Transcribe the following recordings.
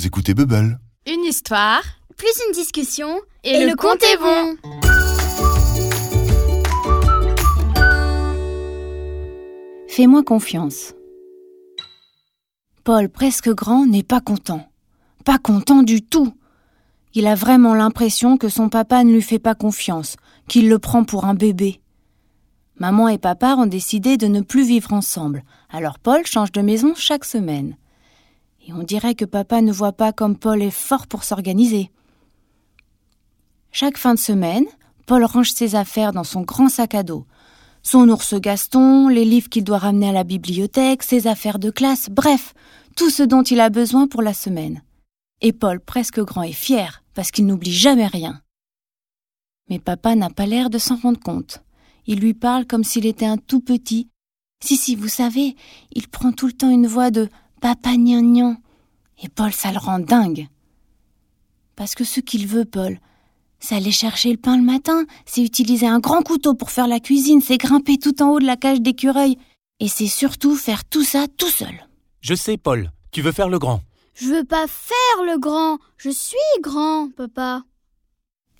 vous écoutez Bubble. Une histoire plus une discussion et, le, compte est bon. Fais-moi confiance. Paul, presque grand, n'est pas content. Pas content du tout. Il a vraiment l'impression que son papa ne lui fait pas confiance, qu'il le prend pour un bébé. Maman et papa ont décidé de ne plus vivre ensemble, alors Paul change de maison chaque semaine. Et on dirait que papa ne voit pas comme Paul est fort pour s'organiser. Chaque fin de semaine, Paul range ses affaires dans son grand sac à dos. Son ours Gaston, les livres qu'il doit ramener à la bibliothèque, ses affaires de classe, bref, tout ce dont il a besoin pour la semaine. Et Paul, presque grand, est fier, parce qu'il n'oublie jamais rien. Mais papa n'a pas l'air de s'en rendre compte. Il lui parle comme s'il était un tout petit. Si, si, vous savez, il prend tout le temps une voix de papa gnangnan. Et Paul, ça le rend dingue. Parce que ce qu'il veut, Paul, c'est aller chercher le pain le matin, c'est utiliser un grand couteau pour faire la cuisine, c'est grimper tout en haut de la cage d'écureuil, et c'est surtout faire tout ça tout seul. Je sais, Paul, tu veux faire le grand. Je veux pas faire le grand, je suis grand, papa.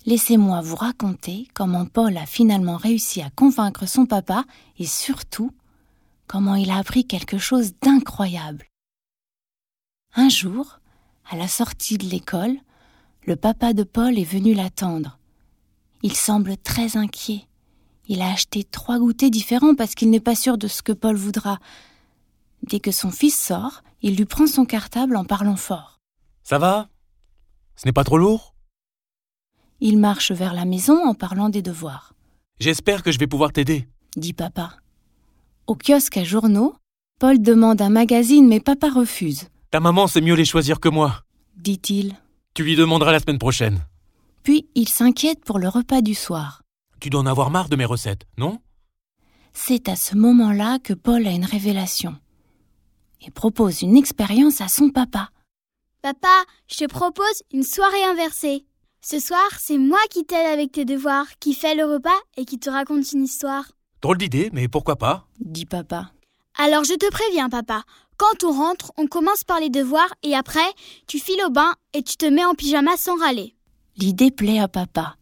Laissez-moi vous raconter comment Paul a finalement réussi à convaincre son papa et surtout comment il a appris quelque chose d'incroyable. Un jour, à la sortie de l'école, le papa de Paul est venu l'attendre. Il semble très inquiet. Il a acheté trois goûters différents parce qu'il n'est pas sûr de ce que Paul voudra. Dès que son fils sort, il lui prend son cartable en parlant fort. Ça va? Ce n'est pas trop lourd? Il marche vers la maison en parlant des devoirs. J'espère que je vais pouvoir t'aider, dit papa. Au kiosque à journaux, Paul demande un magazine mais papa refuse. Ta maman sait mieux les choisir que moi, dit-il. Tu lui demanderas la semaine prochaine. Puis il s'inquiète pour le repas du soir. Tu dois en avoir marre de mes recettes, non? C'est à ce moment-là que Paul a une révélation. Il propose une expérience à son papa. Papa, je te propose une soirée inversée. Ce soir, c'est moi qui t'aide avec tes devoirs, qui fait le repas et qui te raconte une histoire. Drôle d'idée, mais pourquoi pas? Dit papa. Alors je te préviens, papa. Quand on rentre, on commence par les devoirs et après, tu files au bain et tu te mets en pyjama sans râler. L'idée plaît à papa.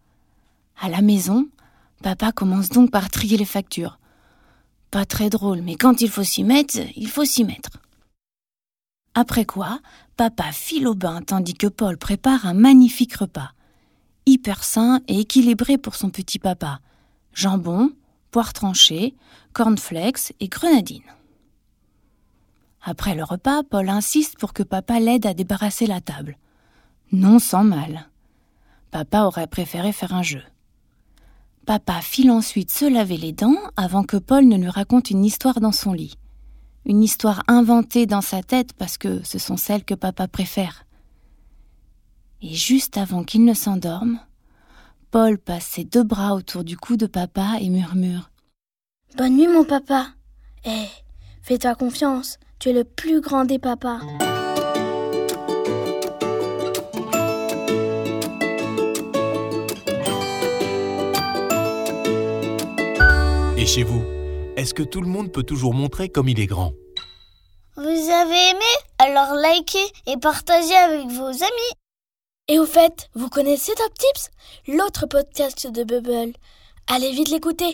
À la maison, papa commence donc par trier les factures. Pas très drôle, mais quand il faut s'y mettre, il faut s'y mettre. Après quoi, papa file au bain tandis que Paul prépare un magnifique repas. Hyper sain et équilibré pour son petit papa. Jambon, poire tranchée, cornflakes et grenadine. Après le repas, Paul insiste pour que papa l'aide à débarrasser la table. Non sans mal. Papa aurait préféré faire un jeu. Papa file ensuite se laver les dents avant que Paul ne lui raconte une histoire dans son lit. Une histoire inventée dans sa tête parce que ce sont celles que papa préfère. Et juste avant qu'il ne s'endorme, Paul passe ses deux bras autour du cou de papa et murmure Bonne nuit, mon papa. Eh, fais-toi confiance. Tu es le plus grand des papas. Et chez vous, est-ce que tout le monde peut toujours montrer comme il est grand? Vous avez aimé? Alors likez et partagez avec vos amis. Et au fait, vous connaissez Top Tips? L'autre podcast de Bubble. Allez vite l'écouter,